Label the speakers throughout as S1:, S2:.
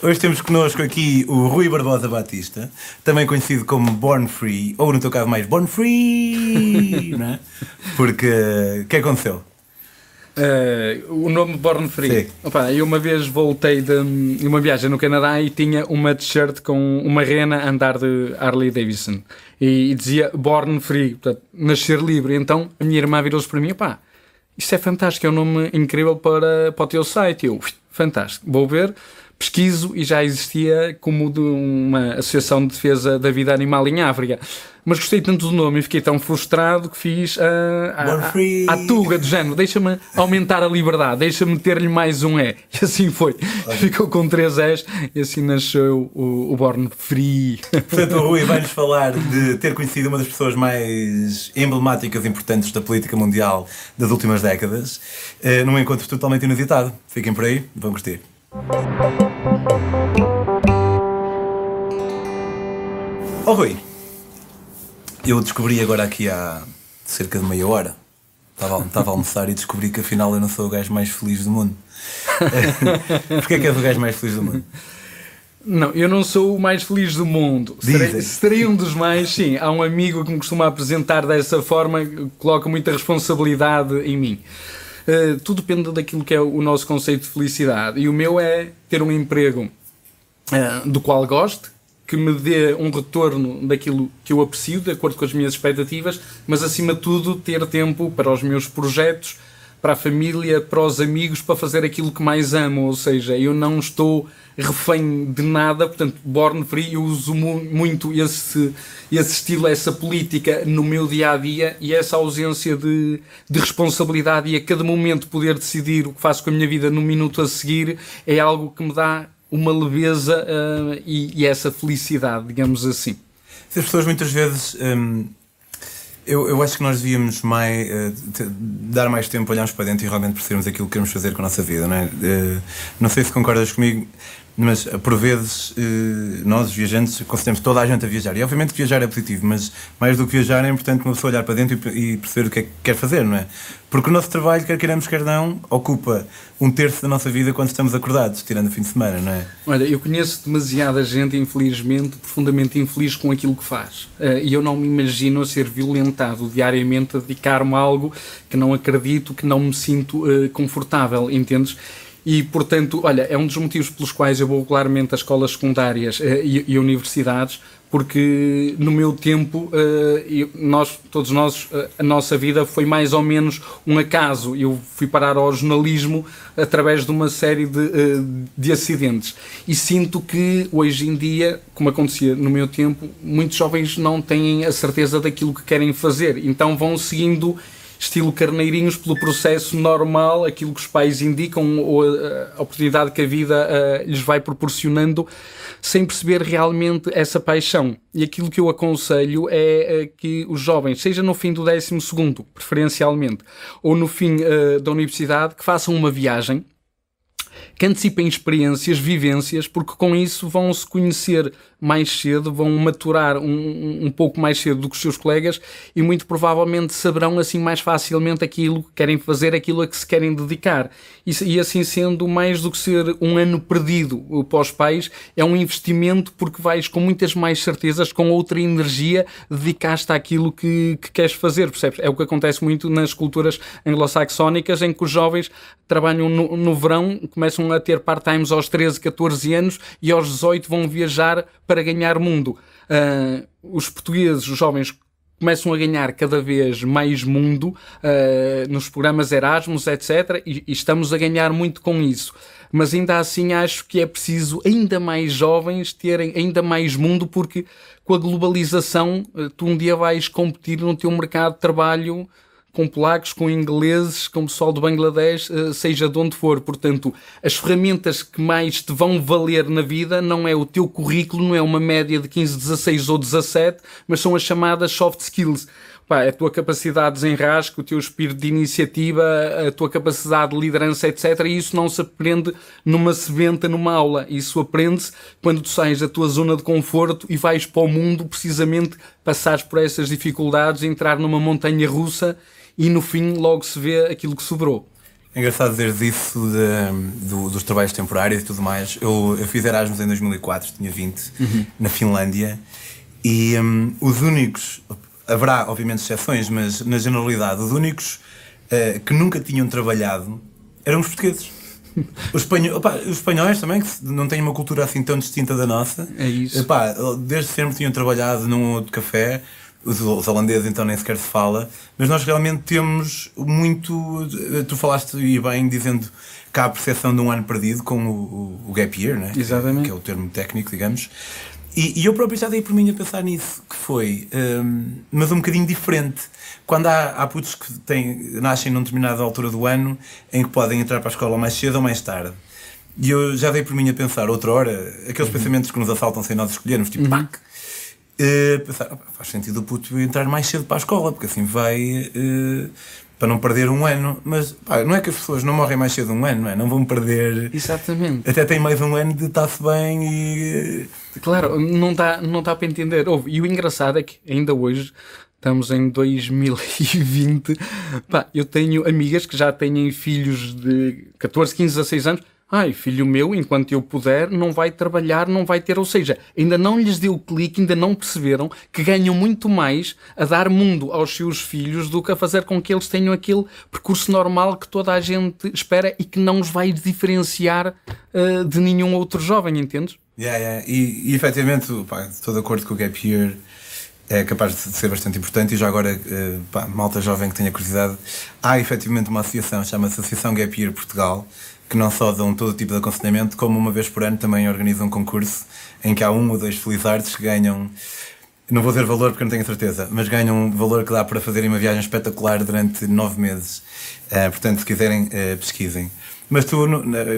S1: Hoje temos connosco aqui o Rui Barbosa Batista, também conhecido como Born Free, ou no teu caso mais Born Free, não é? Porque o que aconteceu?
S2: Uh, o nome Born Free. Opa, eu uma vez voltei de uma viagem no Canadá e tinha uma t-shirt com uma rena a andar de Harley Davidson e, e dizia Born Free, portanto, nascer livre. Então a minha irmã virou-se para mim: pá, isto é fantástico, é um nome incrível para, para o teu site. Eu, fantástico, vou ver pesquiso e já existia como de uma associação de defesa da vida animal em África. Mas gostei tanto do nome e fiquei tão frustrado que fiz uh, a, a, a, tuga do género. Deixa-me aumentar a liberdade, deixa-me ter-lhe mais um E. E assim foi. Ficou com três Es e assim nasceu o, o Born Free.
S1: Portanto, o Rui vai-nos falar de ter conhecido uma das pessoas mais emblemáticas e importantes da política mundial das últimas décadas, uh, num encontro totalmente inusitado. Fiquem por aí, vão curtir. Oh Rui, eu descobri agora aqui há cerca de meia hora. Estava, estava a almoçar e descobri que afinal eu não sou o gajo mais feliz do mundo. Porquê é que és o gajo mais feliz do mundo?
S2: Não, eu não sou o mais feliz do mundo. Serei, serei, um dos mais, sim. Há um amigo que me costuma apresentar dessa forma, coloca muita responsabilidade em mim. Uh, tudo depende daquilo que é o nosso conceito de felicidade. E o meu é ter um emprego uh, do qual goste, que me dê um retorno daquilo que eu aprecio, de acordo com as minhas expectativas, mas acima de tudo ter tempo para os meus projetos, para a família, para os amigos, para fazer aquilo que mais amo. Ou seja, eu não estou refém de nada, portanto, Born Free, eu uso mu muito esse, esse estilo, essa política no meu dia a dia e essa ausência de, de responsabilidade e a cada momento poder decidir o que faço com a minha vida no minuto a seguir é algo que me dá uma leveza uh, e, e, essa felicidade, digamos assim.
S1: As pessoas muitas vezes. Um, eu, eu acho que nós devíamos mais, uh, dar mais tempo, olharmos para dentro e realmente percebermos aquilo que queremos fazer com a nossa vida. Não, é? Uh, não sei se concordas comigo, mas por vezes nós, viajantes, consideramos toda a gente a viajar. E obviamente viajar é positivo, mas mais do que viajar é importante uma pessoa olhar para dentro e perceber o que é que quer fazer, não é? Porque o nosso trabalho, quer queiramos, quer não, ocupa um terço da nossa vida quando estamos acordados, tirando o fim de semana, não é?
S2: Olha, eu conheço demasiada gente, infelizmente, profundamente infeliz com aquilo que faz. Eh, e eu não me imagino a ser violentado diariamente a dedicar-me a algo que não acredito, que não me sinto confortável, entendes? E, portanto, olha, é um dos motivos pelos quais eu vou regularmente às escolas secundárias uh, e, e universidades, porque no meu tempo, uh, nós, todos nós, uh, a nossa vida foi mais ou menos um acaso. Eu fui parar ao jornalismo através de uma série de, de acidentes. E sinto que hoje em dia, como acontecia no meu tempo, muitos jovens não têm a certeza daquilo que querem fazer. Então vão seguindo estilo carneirinhos pelo processo normal, aquilo que os pais indicam ou a, a oportunidade que a vida lhes vai proporcionando sem perceber realmente essa paixão. E aquilo que eu aconselho é, é que os jovens, seja no fim do 12, preferencialmente, ou no fim da universidade, que façam uma viagem que antecipem experiências, vivências, porque com isso vão se conhecer mais cedo, vão maturar um, um pouco mais cedo do que os seus colegas e muito provavelmente saberão assim mais facilmente aquilo que querem fazer, aquilo a que se querem dedicar. E, e assim sendo, mais do que ser um ano perdido para os pais, é um investimento porque vais com muitas mais certezas, com outra energia, dedicar-te àquilo que, que queres fazer, percebes? É o que acontece muito nas culturas anglo-saxónicas, em que os jovens trabalham no, no verão, começam a ter part-times aos 13, 14 anos e aos 18 vão viajar para ganhar mundo. Uh, os portugueses, os jovens, começam a ganhar cada vez mais mundo uh, nos programas Erasmus, etc. E, e, estamos a ganhar muito com isso. Mas ainda assim acho que é preciso ainda mais jovens terem ainda mais mundo, porque com a globalização ah, tu um dia vais competir no teu mercado de trabalho com polacos, com ingleses, com pessoal do Bangladesh, eh, seja de onde for. Portanto, as ferramentas que mais te vão valer na vida não é o teu currículo, não é uma média de 15, 16 ou 17, mas são as chamadas soft skills. Pá, a tua capacidade de desenrasque, o teu espírito de iniciativa, a tua capacidade de liderança, etc. E isso não se aprende numa sebenta, numa aula. Isso aprende-se quando tu sais da tua zona de conforto e vais para o mundo precisamente passares por essas dificuldades, entrar numa montanha russa e no fim logo se vê aquilo que sobrou.
S1: É engraçado dizer isso de, do, dos trabalhos temporários e tudo mais. Eu, eu fiz Erasmus em 2004, tinha 20, uhum. na Finlândia, e um, os únicos, haverá obviamente exceções, mas na generalidade, os únicos uh, que nunca tinham trabalhado eram os portugueses. Os, espanhol, opa, os espanhóis também, que não têm uma cultura assim tão distinta da nossa,
S2: é isso.
S1: Opa, desde sempre tinham trabalhado num outro café os, os holandeses então nem sequer se fala, mas nós realmente temos muito. Tu falaste e bem dizendo que há a percepção de um ano perdido com o, o, gap year, né?
S2: Exatamente.
S1: que é o termo técnico, digamos. E, e, eu próprio já dei por mim a pensar nisso, que foi, um, mas um bocadinho diferente. Quando há, há putos que têm, nascem numa determinada altura do ano em que podem entrar para a escola mais cedo ou mais tarde. E eu já dei por mim a pensar, outra hora, aqueles uhum. pensamentos que nos assaltam sem nós escolhermos, tipo, uhum. pac, uh, pensar, faz sentido o puto entrar mais cedo para a escola, porque assim vai. Uh, para não perder um ano, mas pá, não é que as pessoas não morrem mais cedo um ano, não é? Não vão perder.
S2: Exatamente.
S1: Até tem mais um ano de estar-se bem e.
S2: Eh, claro, não dá, não dá para entender. E o engraçado é que ainda hoje Estamos em 2020. Pá, eu tenho amigas que já têm filhos de 14, 15, 16 anos Ai, filho meu, enquanto eu puder, não vai trabalhar, não vai ter. Ou seja, ainda não lhes deu clique, ainda não perceberam que ganham muito mais a dar mundo aos seus filhos do que a fazer com que eles tenham aquele percurso normal que toda a gente espera e que não os vai diferenciar uh, de nenhum outro jovem, entendes?
S1: Yeah, yeah. E, e efetivamente, pá, estou de acordo com o Gap Year é capaz de ser bastante importante e já agora, uh, pá, malta jovem que tenha curiosidade, há efetivamente uma associação, chama-se Associação Gap Year Portugal, que não só dão todo tipo de aconselhamento, como uma vez por ano também organizam um concurso em que há um ou dois felizardos que ganham, não vou dizer valor porque não tenho certeza, mas ganham um valor que dá para fazerem uma viagem espetacular durante nove meses. Uh, portanto, se quiserem, uh, pesquisem. Mas tu,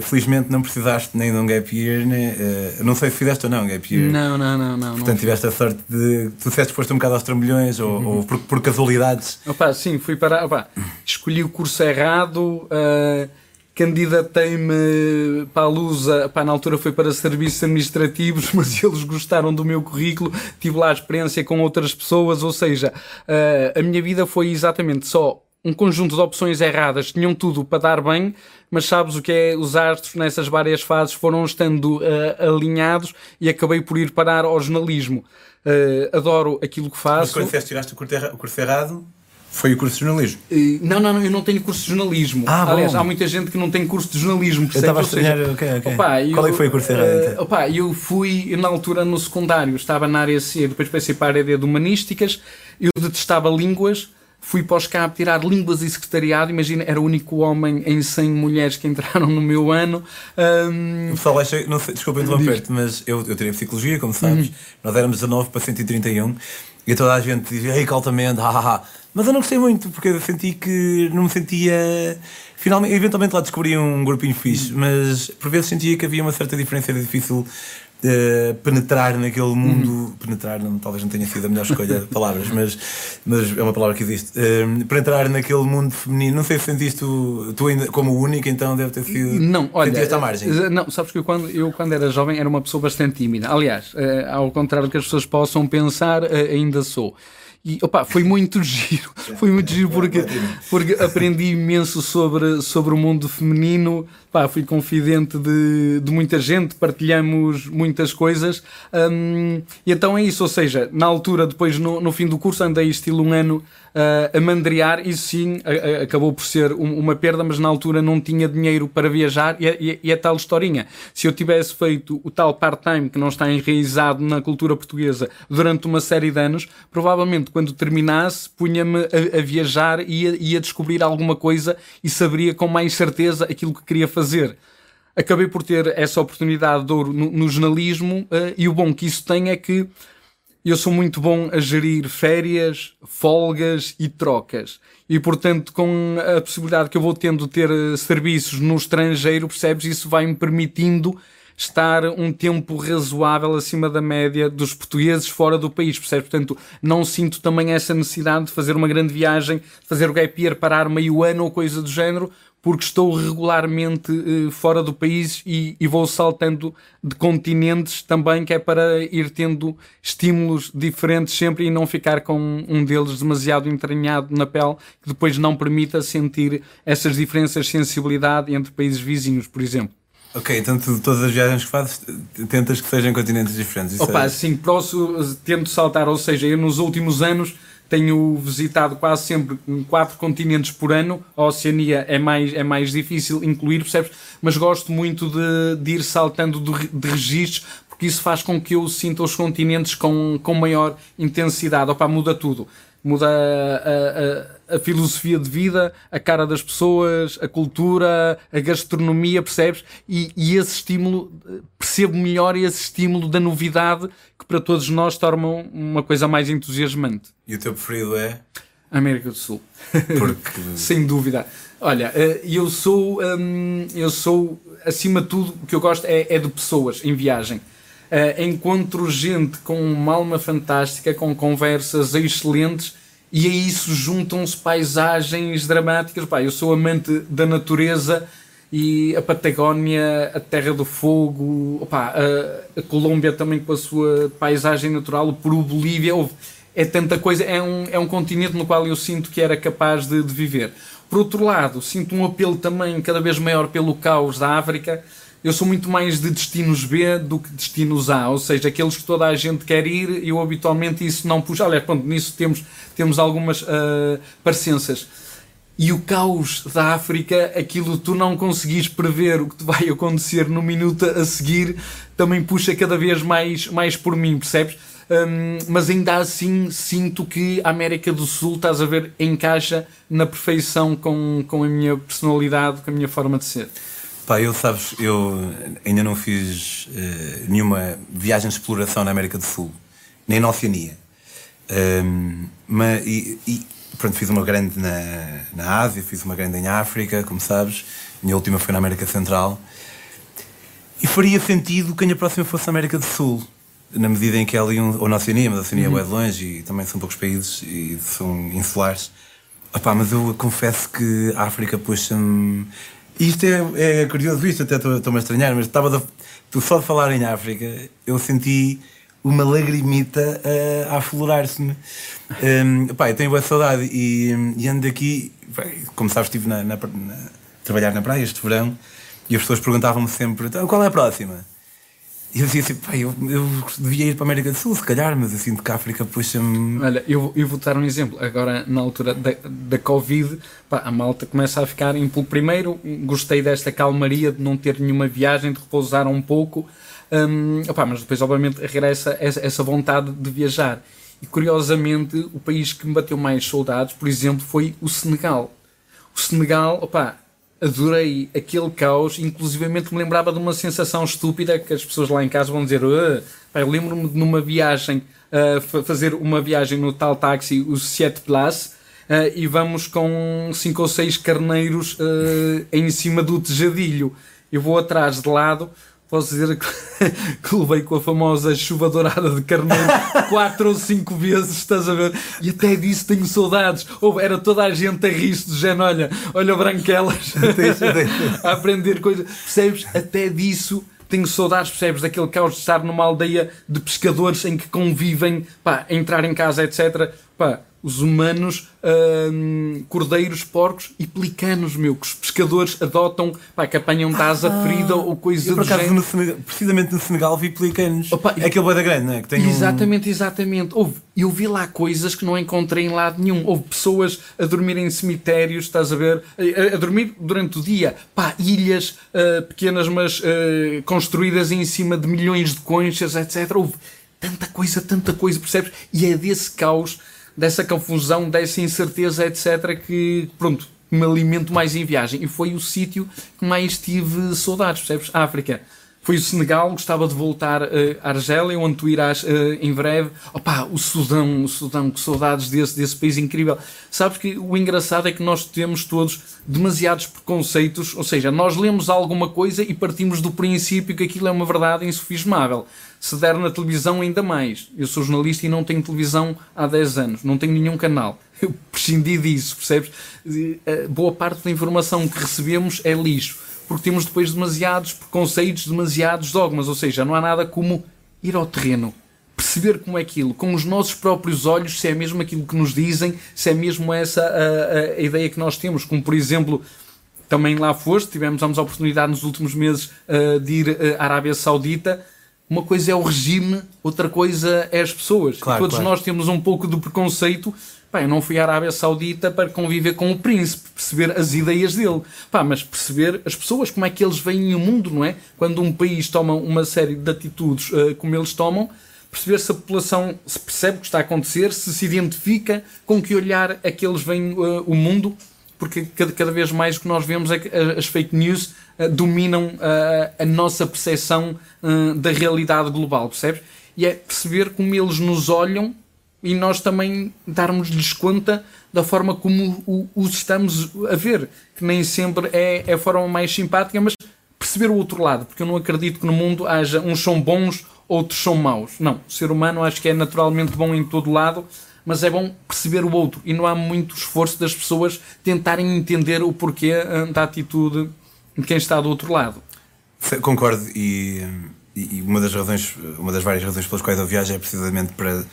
S1: felizmente, não precisaste nem de um gap year, nem, uh, não sei se fizeste ou não um gap year.
S2: Não, não, não. não
S1: Portanto, não tiveste a sorte de. Tu disseste que foste um bocado aos trambolhões ou, uhum. ou por, por, casualidades.
S2: Opa, sim, fui para. Opa, escolhi o curso errado. Uh, candidatei-me para a Lusa, pá, na altura foi para serviços administrativos, mas eles gostaram do meu currículo, tive lá a experiência com outras pessoas, ou seja, uh, a minha vida foi exatamente só um conjunto de opções erradas, tinham tudo para dar bem, mas sabes o que é? Os astros nessas várias fases foram estando uh, alinhados e acabei por ir parar ao jornalismo. Uh, adoro aquilo que faço. Mas
S1: quando tiraste o curso errado, foi o curso de jornalismo?
S2: Uh, não, não, não, eu não tenho curso de jornalismo. Ah, Aliás, há muita gente que não tem curso de jornalismo.
S1: Eu estava a estranhar, ok, ok. Opa, eu, Qual é que foi o curso errado?
S2: Uh, opa, eu fui, na altura, no secundário, estava na área C, depois passei para a área de humanísticas, eu detestava línguas, fui para o SCAP tirar línguas e secretariado, imagina, era o único homem em 100 mulheres que entraram no meu ano. Um...
S1: O pessoal acha, não sei, desculpa interromper-te, mas eu, eu tirei psicologia, como sabes, uhum. nós éramos 19 para 131 e toda a gente dizia, ei, altamente, hahaha. Mas eu não gostei muito, porque eu senti que não me sentia. Finalmente, eventualmente lá descobri um grupinho fixe, mas por vezes sentia que havia uma certa diferença, era difícil uh, penetrar naquele mundo. Uhum. Penetrar, não, talvez não tenha sido a melhor escolha de palavras, mas, mas é uma palavra que existe. Uh, penetrar naquele mundo feminino, não sei se sentiste tu, tu ainda como única, então deve ter sido.
S2: Não, olha.
S1: Sentiste à margem.
S2: Eh, não, sabes que eu quando, eu, quando era jovem, era uma pessoa bastante tímida. Aliás, uh, ao contrário do que as pessoas possam pensar, ainda sou. E opa, foi muito giro, foi muito giro porque, porque aprendi imenso sobre, sobre o mundo feminino. Pá, fui confidente de, de muita gente, partilhamos muitas coisas. Um, e então é isso, ou seja, na altura, depois no, no fim do curso, andei estilo um ano uh, a mandrear. Isso sim a, a, acabou por ser um, uma perda, mas na altura não tinha dinheiro para viajar. E, e, e é tal historinha. Se eu tivesse feito o tal part-time que não está enraizado na cultura portuguesa durante uma série de anos, provavelmente quando terminasse, punha-me a, a, viajar e ia, ia descobrir alguma coisa e saberia com mais certeza aquilo que queria fazer acabei por ter essa oportunidade de ouro no, no jornalismo uh, e o bom que isso tem é que eu sou muito bom a gerir férias, folgas e trocas. E, portanto, com a possibilidade que eu vou tendo de ter eh, serviços no estrangeiro, percebes? Isso vai-me permitindo estar um tempo razoável acima da média dos portugueses fora do país, percebes? Portanto, não sinto também essa necessidade de fazer uma grande viagem, fazer o gap year, parar meio ano ou coisa do género, porque estou regularmente uh, fora do país e, e, vou saltando de continentes também, que é para ir tendo estímulos diferentes sempre e não ficar com um deles demasiado entranhado na pele, que depois não permita sentir essas diferenças de sensibilidade entre países vizinhos, por exemplo.
S1: Ok, então tu, todas as viagens que fazes tentas que sejam continentes diferentes.
S2: Isso Opa, é... sim, próximo, tento saltar, ou seja, eu nos últimos anos tenho visitado quase sempre quatro continentes por ano. A Oceania é mais, é mais difícil incluir, percebes? Mas gosto muito de, de ir saltando de, de registros, porque isso faz com que eu sinta os continentes com, com maior intensidade. Opa, muda tudo. Muda a, a a filosofia de vida, a cara das pessoas, a cultura, a gastronomia, percebes? E, e esse estímulo, percebo melhor esse estímulo da novidade que para todos nós torna uma coisa mais entusiasmante.
S1: E o teu preferido é?
S2: América do Sul.
S1: Porque...
S2: Sem dúvida. Olha, eh, eu sou, hum, eu sou, acima de tudo, o que eu gosto é, é de pessoas em viagem. Uh, encontro gente com uma alma fantástica, com conversas excelentes e a isso juntam-se paisagens dramáticas. Pá, eu sou amante da natureza e a Patagónia, a Terra do Fogo, opa, a, a, Colômbia também com a sua paisagem natural, o Peru, Bolívia, é tanta coisa, é um, é um continente no qual eu sinto que era capaz de, de viver. Por outro lado, sinto um apelo também cada vez maior pelo caos da África, eu sou muito mais de destinos B do que destinos A, ou seja, aqueles que toda a gente quer ir, eu habitualmente isso não puxo. Aliás, pronto, nisso temos, temos algumas uh, parecenças. E o caos da África, aquilo tu não conseguis prever o que te vai acontecer no minuto a seguir, também puxa cada vez mais, mais por mim, percebes? Um, mas ainda assim sinto que a América do Sul, estás a ver, encaixa na perfeição com, com a minha personalidade, com a minha forma de ser.
S1: Pá, eu sabes, eu ainda não fiz uh, nenhuma viagem de exploração na América do Sul, nem na Oceania. Um, mas, e, e, pronto, fiz uma grande na, na Ásia, fiz uma grande em África, como sabes. Minha última foi na América Central. E faria sentido que a minha próxima fosse a América do Sul, na medida em que é ali, um, ou na Oceania, mas a Oceania uhum. é longe e também são poucos países e são insulares. Opá, mas eu confesso que a África puxa-me isto é, é curioso, isto até estou-me a estranhar, mas estava de, tu só de falar em África, eu senti uma lagrimita a, a aflorar-se-me. Um, pá, eu tenho boa saudade e, e ando aqui, como sabes, estive na, na, na, a trabalhar na praia este verão e as pessoas perguntavam-me sempre: então, qual é a próxima? E eu dizia assim, pá, eu, eu devia ir para a América do Sul, se calhar, mas eu sinto que a África puxa-me.
S2: Olha, eu, eu vou dar um exemplo. Agora, na altura da, da Covid, pá, a malta começa a ficar em. Primeiro, gostei desta calmaria de não ter nenhuma viagem, de repousar um pouco, um, opá, mas depois, obviamente, regressa essa, essa vontade de viajar. E curiosamente, o país que me bateu mais soldados, por exemplo, foi o Senegal. O Senegal, opá, adorei aquele caos, inclusivamente me lembrava de uma sensação estúpida que as pessoas lá em casa vão dizer, eu lembro-me de numa viagem, uh, fazer uma viagem no tal táxi, o 7 Plus, uh, e vamos com cinco ou seis carneiros uh, em cima do tejadilho. Eu vou atrás de lado, posso dizer que, que levei com a famosa chuva dourada de Carneiro quatro ou cinco vezes, estás a ver? E até disso tenho saudades. Ou era toda a gente a rir-se do género, olha, olha branquelas a aprender coisas. Percebes? Até disso tenho saudades, percebes? Daquele caos de estar numa aldeia de pescadores em que convivem, pá, entrar em casa, etc. Pá, os humanos, hum, cordeiros, porcos e pelicanos, meu, que os pescadores adotam, pá, que apanham da asa ah, ferida ou coisa
S1: do género. No Senegal, precisamente no Senegal vi pelicanos. Opa, é aquele da grande, não é? Que
S2: tem exatamente, um... exatamente. Houve, eu vi lá coisas que não encontrei em lado nenhum. Houve pessoas a dormir em cemitérios, estás a ver? A, a dormir durante o dia. Pá, ilhas uh, pequenas, mas uh, construídas em cima de milhões de conchas, etc. Houve tanta coisa, tanta coisa, percebes? E é desse caos dessa confusão, dessa incerteza, etc., que, pronto, me alimento mais em viagem. E foi o sítio que mais tive saudades, percebes? África. Foi o Senegal, gostava de voltar uh, à Argélia, onde tu irás uh, em breve. Opá, o Sudão, o Sudão, que saudades desse, desse país incrível. Sabes que o engraçado é que nós temos todos demasiados preconceitos, ou seja, nós lemos alguma coisa e partimos do princípio que aquilo é uma verdade insufismável. Se der na televisão, ainda mais. Eu sou jornalista e não tenho televisão há 10 anos, não tenho nenhum canal. Eu prescindi disso, percebes? Eh, boa parte da informação que recebemos é lixo porque temos depois demasiados preconceitos, demasiados dogmas, ou seja, não há nada como ir ao terreno, perceber como é aquilo, com os nossos próprios olhos, se é mesmo aquilo que nos dizem, se é mesmo essa a, a ideia que nós temos, como por exemplo, também lá foste, tivemos a oportunidade nos últimos meses uh, de ir uh, à Arábia Saudita, uma coisa é o regime, outra coisa é as pessoas. Claro, Todos claro. nós temos um pouco do preconceito Pá, eu não fui à Arábia Saudita para conviver com o príncipe, perceber as ideias dele. Pá, mas perceber as pessoas, como é que eles veem o mundo, não é? Quando um país toma uma série de atitudes uh, como eles tomam, perceber se a população se percebe o que está a acontecer, se se identifica, com que olhar é que eles veem uh, o mundo, porque cada, cada vez mais o que nós vemos é que as fake news uh, dominam a nossa percepção da realidade global, percebes? E é perceber como eles nos olham e nós também darmos-lhes conta da forma como os estamos a ver, que nem sempre é, é a forma mais simpática, mas perceber o outro lado, porque eu não acredito que no mundo haja uns são bons, outros são maus. Não, o ser humano acho que é naturalmente bom em todo lado, mas é bom perceber o outro e não há muito esforço das pessoas tentarem entender o porquê eh, da atitude de quem está do outro lado.
S1: Concordo e, e uma das razões, uma das várias razões pelas quais eu viajo é precisamente para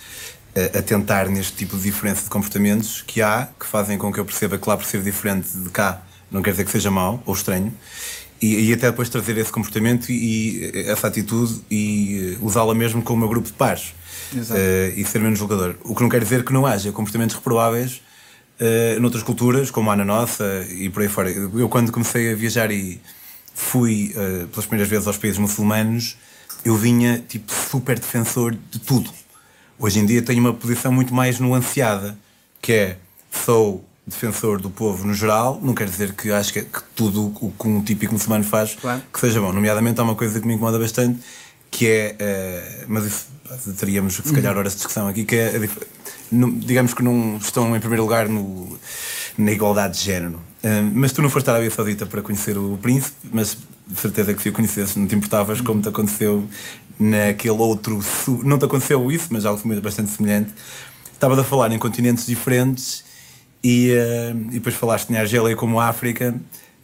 S1: a, tentar neste tipo de diferença de comportamentos que há, que fazem com que eu perceba que lá por ser diferente de cá não quer dizer que seja mau ou estranho, e, e até depois trazer esse comportamento e, e essa atitude e uh, usá-la mesmo com o meu grupo de pares uh, e ser menos julgador. O que não quer dizer que não haja comportamentos reprováveis uh, noutras culturas, como há na nossa e por aí fora. Eu, quando comecei a viajar e fui uh, pelas primeiras vezes aos países muçulmanos, eu vinha tipo super defensor de tudo Hoje em dia tenho uma posição muito mais nuanceada, que é sou defensor do povo no geral, não quer dizer que acho que, que tudo o que um típico muçulmano faz claro. que seja bom. Nomeadamente há uma coisa que me incomoda bastante, que é, uh, mas isso teríamos se calhar uhum. horas de discussão aqui, que é, digamos que não estão em primeiro lugar no, na igualdade de género. Uh, mas tu não foste à Arábia Saudita para conhecer o príncipe, mas de certeza que se o conhecesse não te importavas, como te aconteceu naquele outro. Não te aconteceu isso, mas algo bastante semelhante. Estavas a falar em continentes diferentes e, uh, e depois falaste em Argélia como África,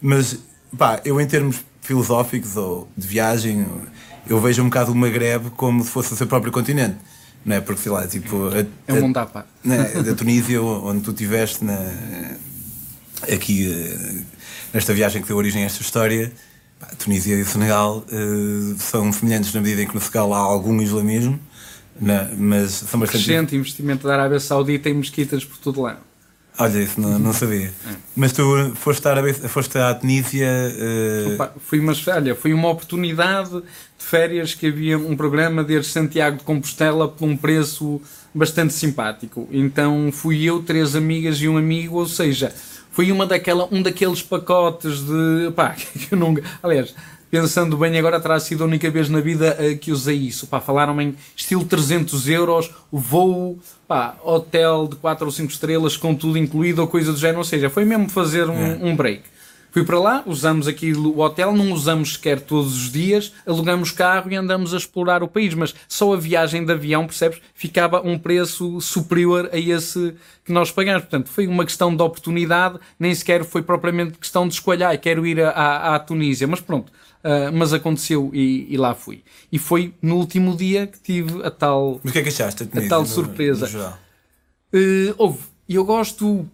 S1: mas pá, eu em termos filosóficos ou de viagem, eu vejo um bocado o Maghreb como se fosse o seu próprio continente. Não é? Porque sei lá, tipo. A,
S2: é um mundo à parte.
S1: Né, da Tunísia, onde tu estiveste na, aqui uh, nesta viagem que deu origem a esta história a Tunísia e o Senegal uh, são semelhantes na medida em que no Senegal há algum islamismo, na, mas são bastante.
S2: Crescente investimento da Arábia Saudita em mesquitas por todo lado.
S1: Olha, isso não, não sabia. É. Mas tu foste à, Arábia, foste à Tunísia. Uh...
S2: Opa, foi, uma, olha, foi uma oportunidade de férias que havia um programa desde Santiago de Compostela por um preço bastante simpático. Então fui eu, três amigas e um amigo, ou seja, foi uma daquela, um daqueles pacotes de. pá, que eu não. Aliás, pensando bem, agora terá sido a única vez na vida uh, que usei isso. Pá, falaram-me em estilo 300 euros, voo, pá, hotel de 4 ou 5 estrelas com tudo incluído ou coisa do género. Ou seja, foi mesmo fazer um, é. um break. Fui para lá, usamos aqui o hotel, não usamos sequer todos os dias, alugamos carro e andamos a explorar o país, mas só a viagem de avião, percebes, ficava um preço superior a esse que nós pagamos. Portanto, foi uma questão de oportunidade, nem sequer foi propriamente questão de escolher, quero ir à, à Tunísia, mas pronto, uh, mas aconteceu e, e, lá fui. E foi no último dia que tive a tal.
S1: Mas o que é que achaste? A,
S2: a tal surpresa. No, no uh, houve. Eu gosto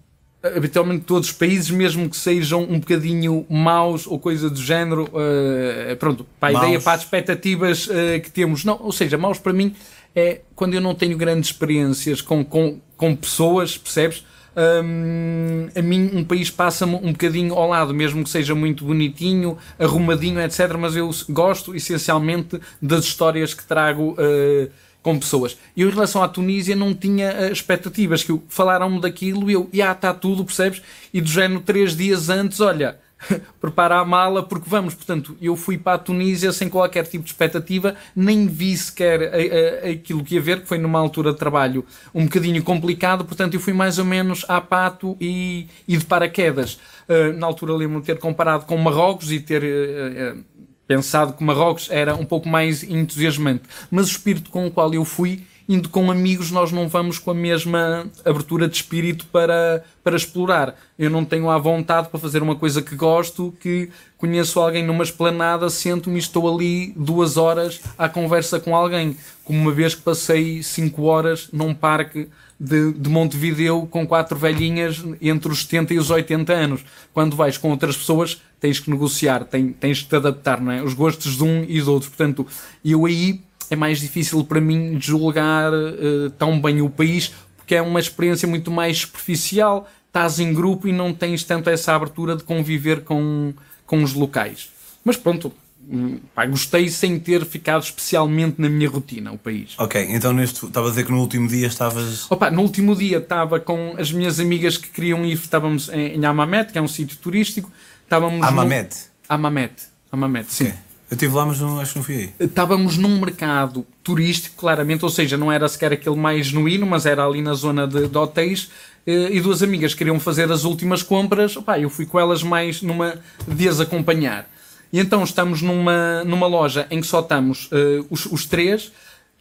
S2: habitualmente todos os países, mesmo que sejam um bocadinho maus ou coisa do género, uh, pronto, para a maus. ideia, para as expectativas uh, que temos. Não, ou seja, maus para mim é quando eu não tenho grandes experiências com, com, com pessoas, percebes? Um, a mim um país passa-me um bocadinho ao lado, mesmo que seja muito bonitinho, arrumadinho, etc. Mas eu gosto essencialmente das histórias que trago. Uh, com pessoas. Eu, em relação à Tunísia, não tinha uh, expectativas, que falaram-me daquilo e eu, já está tudo, percebes? E do género, três dias antes, olha, prepara a mala porque vamos. Portanto, eu fui para a Tunísia sem qualquer tipo de expectativa, nem vi sequer a, a, aquilo que ia ver, que foi numa altura de trabalho um bocadinho complicado. Portanto, eu fui mais ou menos a pato e, e de paraquedas. Uh, na altura lembro-me ter comparado com Marrocos e ter. Uh, pensado que Marrocos era um pouco mais entusiasmante, mas o espírito com o qual eu fui indo com amigos, nós não vamos com a mesma abertura de espírito para, para explorar. Eu não tenho a vontade para fazer uma coisa que gosto, que conheço alguém numa esplanada, sento-me e estou ali duas horas à conversa com alguém. Como uma vez que passei cinco horas num parque de, de Montevideo com quatro velhinhas entre os 70 e os 80 anos. Quando vais com outras pessoas, tens que negociar, tens, tens que te adaptar, não é? Os gostos de um e do outro. Portanto, eu aí é mais difícil para mim julgar uh, tão bem o país, porque é uma experiência muito mais superficial, estás em grupo e não tens tanto essa abertura de conviver com, com os locais. Mas pronto, hum, pá, gostei sem ter ficado especialmente na minha rotina, o país.
S1: Ok, então neste, estava a dizer que no último dia estavas.
S2: Opa, no último dia estava com as minhas amigas que queriam ir, estávamos em, em Amamet, que é um sítio turístico. Estávamos
S1: Amamet?
S2: No... Amamet, Amamet, sim. Okay.
S1: Eu estive lá, mas não, acho que não fui aí.
S2: Estávamos num mercado turístico, claramente, ou seja, não era sequer aquele mais genuíno, mas era ali na zona de, de hotéis. Eh, e duas amigas queriam fazer as últimas compras. Opá, eu fui com elas mais numa de as acompanhar. E então estamos numa, numa loja em que só estamos uh, os, os três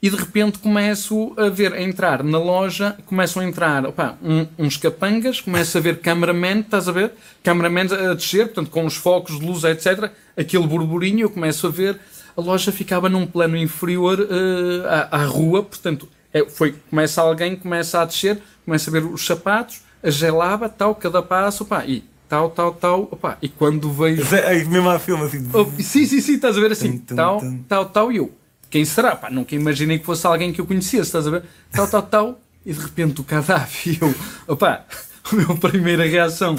S2: e de repente começo a ver, a entrar na loja, começam a entrar opa, um, uns capangas, começo a ver cameraman, estás a ver? Cameraman a descer, portanto, com os focos de luz, etc. Aquele burburinho, eu começo a ver, a loja ficava num plano inferior uh, à, à, rua, portanto, é, foi, começa alguém, começa a descer, começa a ver os sapatos, a gelava, tal, cada passo, opa, e tal, tal, tal, opa, e quando veio...
S1: É, mesmo a filme, assim...
S2: Oh, sim, sim, sim, estás a ver assim, tum, tum, tal, tum. tal, tal, e eu quem será? Pá, nunca imaginei que fosse alguém que eu conhecesse, estás a ver? Tal, tal, tal. E de repente o Gaddafi, eu, opá, a minha primeira reação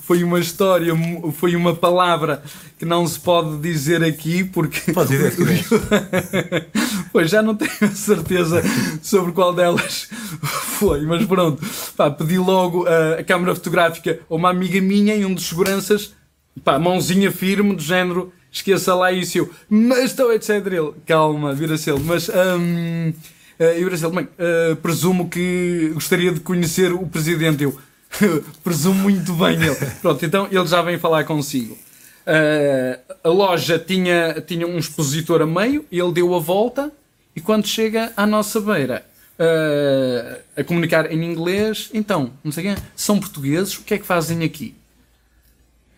S2: foi uma história, foi uma palavra que não se pode dizer aqui porque.
S1: Pode dizer,
S2: Pois já não tenho certeza sobre qual delas foi, mas pronto. Pá, pedi logo a, a câmara fotográfica a uma amiga minha e um dos seguranças, pá, mãozinha firme, do género esqueça lá isso eu, mas estou etc. Ele, calma, vira-se ele, mas. Um, uh, ele, mãe, uh, presumo que gostaria de conhecer o presidente. Eu, presumo muito bem ele. Pronto, então ele já vem falar consigo. Uh, a loja tinha, tinha um expositor a meio, ele deu a volta e quando chega à nossa beira uh, a comunicar em inglês, então, não sei quem, são portugueses, o que é que fazem aqui?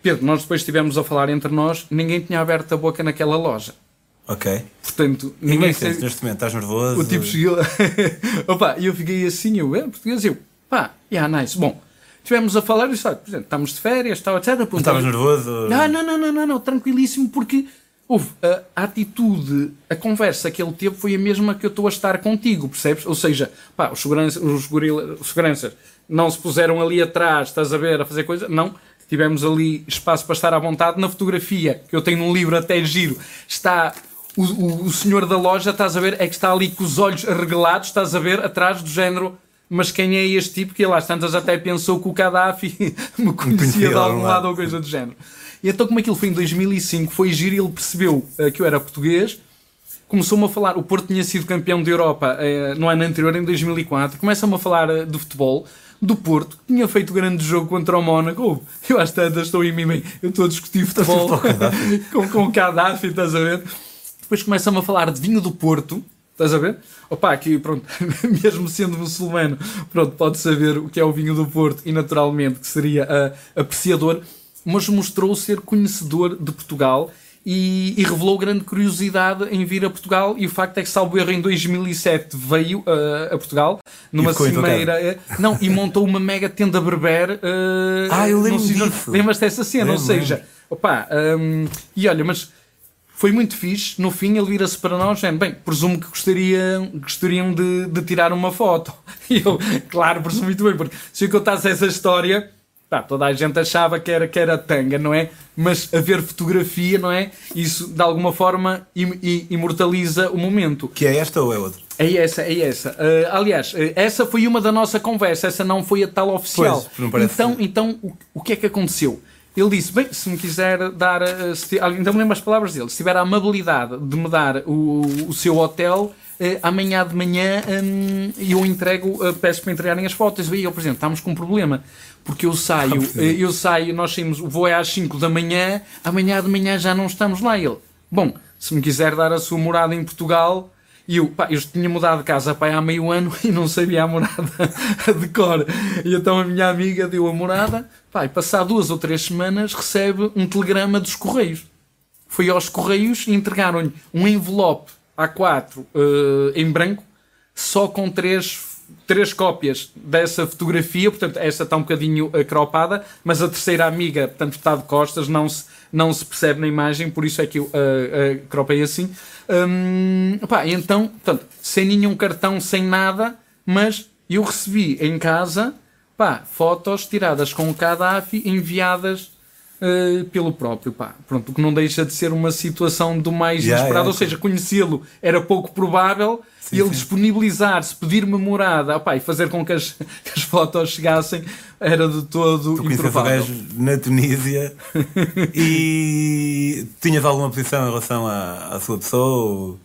S2: Pedro, nós depois estivemos a falar entre nós, ninguém tinha aberto a boca naquela loja.
S1: Ok.
S2: Portanto,
S1: ninguém. Que neste momento? Estás nervoso?
S2: O tipo chegou. Opa, e eu fiquei assim, eu, é português, eu, pá, yeah, nice. Bom, estivemos a falar e disse, estamos de férias, tal, etc.
S1: Não estavas nervoso?
S2: Não, não, não, não, não, não, tranquilíssimo, porque houve a, a, atitude, a conversa que ele teve foi a mesma que eu estou a estar contigo, percebes? Ou seja, pá, os seguranças, os, gorila, os seguranças não se puseram ali atrás, estás a ver, a fazer coisa, não tivemos ali espaço para estar à vontade. Na fotografia, que eu tenho num livro até giro, está o, o, o, senhor da loja, estás a ver, é que está ali com os olhos arregalados, estás a ver, atrás do género. Mas quem é este tipo que lá às tantas até pensou que o Gaddafi me conhecia de algum lado ou coisa do género. E então, como aquilo foi em 2005, foi giro e ele percebeu uh, que eu era português, começou-me a falar. O Porto tinha sido campeão da Europa uh, no ano anterior, em 2004. Começa-me a falar uh, de futebol do Porto, que tinha feito grande jogo contra o Mónaco. Eu às tantas estou em mim bem, eu estou a discutir futebol com, com o Gaddafi, estás a ver? Depois começam-me a falar de vinho do Porto, estás a ver? Opa, aqui pronto, mesmo sendo muçulmano, pronto, pode saber o que é o vinho do Porto e naturalmente que seria uh, apreciador, mas mostrou ser conhecedor de Portugal e, e, revelou grande curiosidade em vir a Portugal e o facto é que salvo erro em 2007 veio uh, a Portugal numa cimeira uh, não, e montou uma mega tenda berber uh,
S1: ah, eu lembro disso.
S2: Lembras dessa cena, lembro, ou seja opa, um, e olha, mas foi muito fixe, no fim ele vira-se para nós é, bem, presumo que gostariam, gostariam de, de tirar uma foto. E eu, claro, presumo muito bem porque se eu contasse essa história Pá, toda a gente achava que era, que era tanga, não é? Mas a ver fotografia, não é? Isso de alguma forma imortaliza o momento.
S1: Que é esta ou é outra?
S2: É essa, é essa. Uh, aliás, uh, essa foi uma da nossa conversa, essa não foi a tal oficial.
S1: Pois, não parece
S2: então, então o, o que é que aconteceu? ele disse: Bem, se me quiser dar. eh, Se, ainda me lembro as palavras dele. Se tiver a amabilidade de me dar o, o seu hotel, eh, amanhã de manhã hum, eu entrego, eh, peço para entregarem as fotos. E eu, por exemplo, estamos com um problema. Porque eu saio, eh, eu saio, nós saímos, o voo é às 5 da manhã, amanhã de manhã já não estamos lá. Ele, bom, se me quiser dar a sua morada em Portugal, e eu, pá, eu tinha mudado de casa pá, há meio ano e não sabia a morada de cor. E então a minha amiga deu a morada, pá, e passar duas ou três semanas recebe um telegrama dos Correios. Foi aos Correios e entregaram-lhe um envelope A4 eh, em branco, só com três, três cópias dessa fotografia. Portanto, essa está um bocadinho acropada, mas a terceira amiga, portanto, está de costas, não se, não se percebe na imagem, por isso é que eu uh, uh, cropei assim. Hum, pá, então, portanto, sem nenhum cartão, sem nada, mas eu recebi em casa pá, fotos tiradas com o Gaddafi enviadas uh, pelo próprio. Pá. Pronto, o que não deixa de ser uma situação do mais
S1: Yeah,
S2: inesperado,
S1: yeah.
S2: ou seja, conhecê-lo era pouco provável
S1: Sim,
S2: e ele disponibilizar-se, pedir-me morada opá, e fazer com que as, que as fotos chegassem era de todo
S1: Tu
S2: improvável.
S1: gajo na Tunísia e tinhas alguma posição em relação à, à sua pessoa?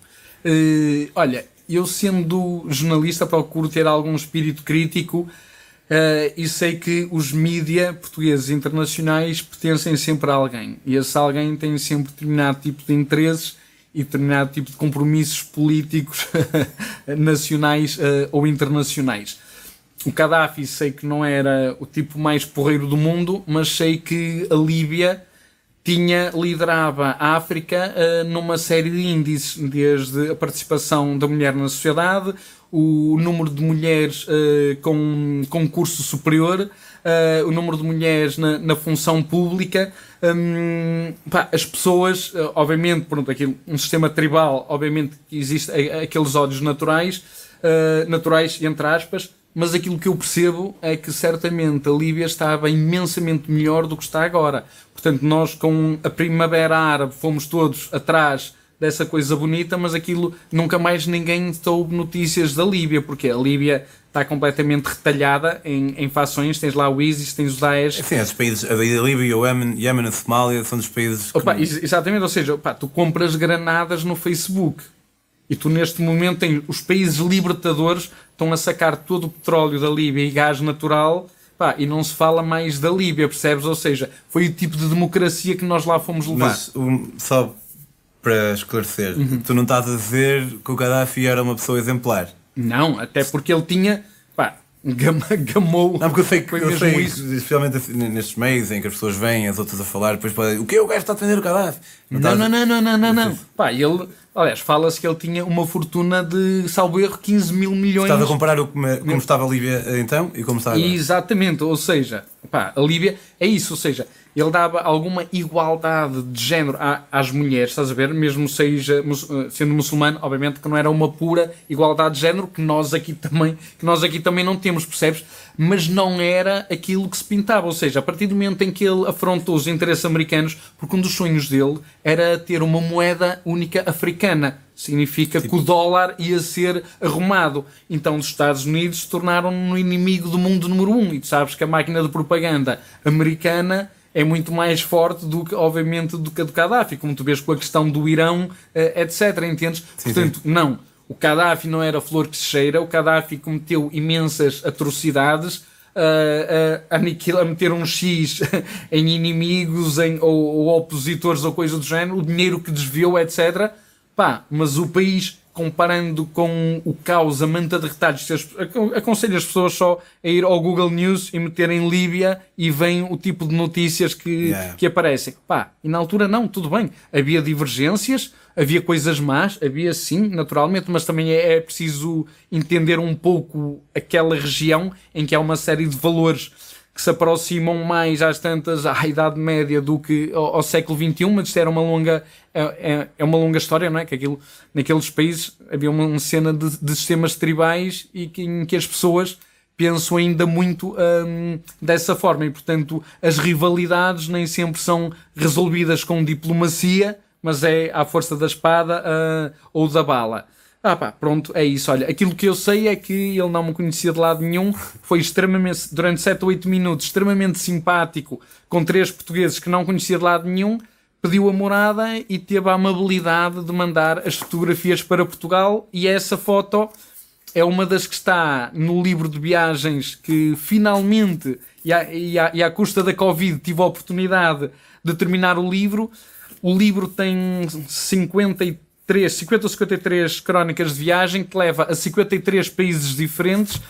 S2: Eh, olha, eu sendo jornalista procuro ter algum espírito crítico eh, e sei que os mídia portugueses internacionais pertencem sempre a alguém e esse alguém tem sempre determinado tipo de interesses e determinado tipo de compromissos políticos nacionais eh, ou internacionais. O Gaddafi sei que não era o tipo mais porreiro do mundo, mas sei que a Líbia tinha, liderava a África eh, numa série de índices, desde a participação da mulher na sociedade, o número de mulheres eh, com, com curso superior, eh, o número de mulheres na, na função pública, hum, pá, as pessoas, obviamente, pronto, um sistema tribal, obviamente existe aqueles ódios naturais, naturais, entre aspas, mas aquilo que eu percebo é que certamente a Líbia estava imensamente melhor do que está agora. Portanto, nós com a Primavera Árabe fomos todos atrás dessa coisa bonita, mas aquilo nunca mais ninguém soube notícias da Líbia, porque a Líbia está completamente retalhada em, em fações. Tens lá o ISIS, tens o Daesh,
S1: Sim, esses países, a Líbia, o Iémen, a Somália, são dos países que...
S2: Opa, ex- exatamente, ou seja, opa, tu compras granadas no Facebook e tu neste momento tens os países libertadores estão a sacar todo o petróleo da Líbia e gás natural pá, e não se fala mais da Líbia, percebes? Ou seja, foi o tipo de democracia que nós lá fomos levar.
S1: Mas um, só para esclarecer,
S2: Uhum.
S1: tu não estás a dizer que o Gaddafi era uma pessoa exemplar.
S2: Não, até porque ele tinha, pá, gam- gamou.
S1: Não, porque eu sei que, eu sei,
S2: isso.
S1: especialmente assim, nestes meios em que as pessoas vêm, as outras a falar, depois podem, o que o gajo está a defender o Gaddafi?
S2: Não,
S1: estás-
S2: não, não, não, não, não, não. Pá, ele, aliás, fala-se que ele tinha uma fortuna de, salvo erro, 15 mil milhões.
S1: Estás a comparar o, como, como estava a Líbia então e como está agora.
S2: Exatamente, ou seja, pá, a Líbia é isso, ou seja, ele dava alguma igualdade de género às mulheres, estás a ver? Mesmo seja eh, sendo muçulmano, obviamente que não era uma pura igualdade de género que nós aqui também, que nós aqui também não temos, percebes? Mas não era aquilo que se pintava, ou seja, a partir do momento em que ele afrontou os interesses americanos, porque um dos sonhos dele era ter uma moeda única africana. Significa que o dólar ia ser arrumado. Então os Estados Unidos se tornaram no inimigo do mundo número um. E tu sabes que a máquina de propaganda americana é muito mais forte do que, obviamente, do que a do Gaddafi. Como tu vês com a questão do Irão, eh, etc. Entendes?
S1: Sim,
S2: Portanto, não. O Gaddafi não era flor que se cheira. O Gaddafi cometeu imensas atrocidades. A, a, a, aniquil- a meter um X em inimigos em, ou, ou opositores ou coisa do género, o dinheiro que desviou, etc. Pá, mas o país, comparando com o caos, a manta de retalhos, aconselho as pessoas só a ir ao Google News e meterem Líbia e veem o tipo de notícias que,
S1: Yeah.
S2: que aparecem. Pá, e na altura não, tudo bem. Havia divergências, havia coisas más, havia sim, naturalmente, mas também é, é preciso entender um pouco aquela região em que há uma série de valores que se aproximam mais às tantas à Idade Média do que ao, ao século XXI, mas isto era uma longa, é, é- é uma longa história, não é? Que aquilo, naqueles países havia uma, cena de, de sistemas tribais e que, em que as pessoas pensam ainda muito hum, dessa forma e, portanto, as rivalidades nem sempre são resolvidas com diplomacia, mas é à força da espada ah, ou da bala. Ah pá, pronto, é isso. Olha, aquilo que eu sei é que ele não me conhecia de lado nenhum, foi extremamente, durante 7 ou 8 minutos, extremamente simpático com três portugueses que não conhecia de lado nenhum, pediu a morada e teve a amabilidade de mandar as fotografias para Portugal e essa foto é uma das que está no livro de viagens que finalmente, e à, e à, e à custa da Covid, tive a oportunidade de terminar o livro. O livro tem 53, 50 ou 53 crónicas de viagem que leva a 53 países diferentes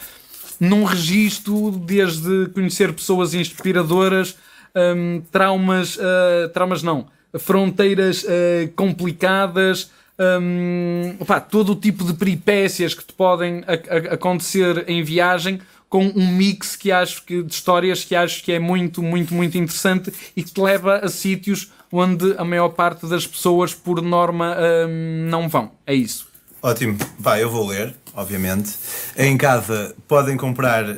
S2: num registro desde conhecer pessoas inspiradoras, um, traumas, uh, traumas não, fronteiras uh, complicadas, um, todo o tipo de peripécias que te podem a, a, acontecer em viagem com um mix que acho que de histórias que acho que é muito, muito, muito interessante e que te leva a sítios onde a maior parte das pessoas, por norma, um, não vão. É isso.
S1: Ótimo. Vai, eu vou ler, obviamente. Em casa podem comprar, uh,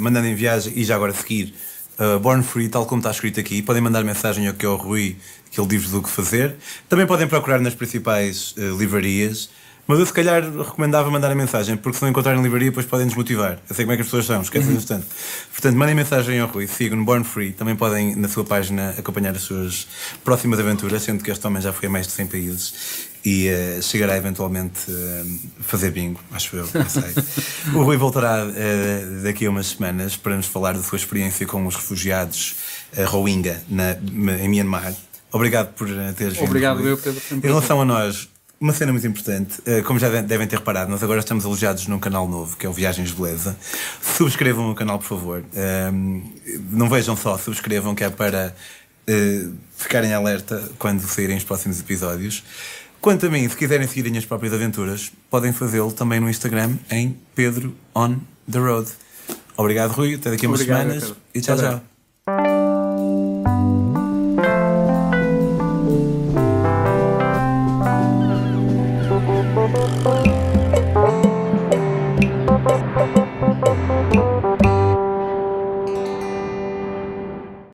S1: mandando em viagem e já agora seguir uh, Born Free, tal como está escrito aqui. Podem mandar mensagem ao Rui que ele diz do que fazer. Também podem procurar nas principais uh, livrarias. Mas eu se calhar recomendava mandar a mensagem, porque se não encontrarem livraria, depois podem desmotivar. Eu sei como é que as pessoas são, esquecem uhum. bastante. Portanto, mandem mensagem ao Rui, sigam no Born Free. Também podem, na sua página, acompanhar as suas próximas aventuras, sendo que este homem já foi a mais de 100 países e uh, chegará eventualmente a uh, fazer bingo, acho eu. o Rui voltará uh, daqui a umas semanas para nos falar da sua experiência com os refugiados Rohingya na, em Myanmar. Obrigado por teres vindo.
S2: Obrigado, eu, Pedro.
S1: Em relação a nós, uma cena muito importante, eh, como já devem ter reparado, nós agora estamos alojados num canal novo, que é o Viagens Beleza. Subscrevam o canal, por favor. Ehm, não vejam só, subscrevam, que é para eh, ficarem alerta quando saírem os próximos episódios. Quanto a mim, se quiserem seguir as minhas próprias aventuras, podem fazê-lo também no Instagram em Pedro on the Road. Obrigado, Rui. Até daqui a umas Obrigado, semanas. Pedro. E tchau, tchau.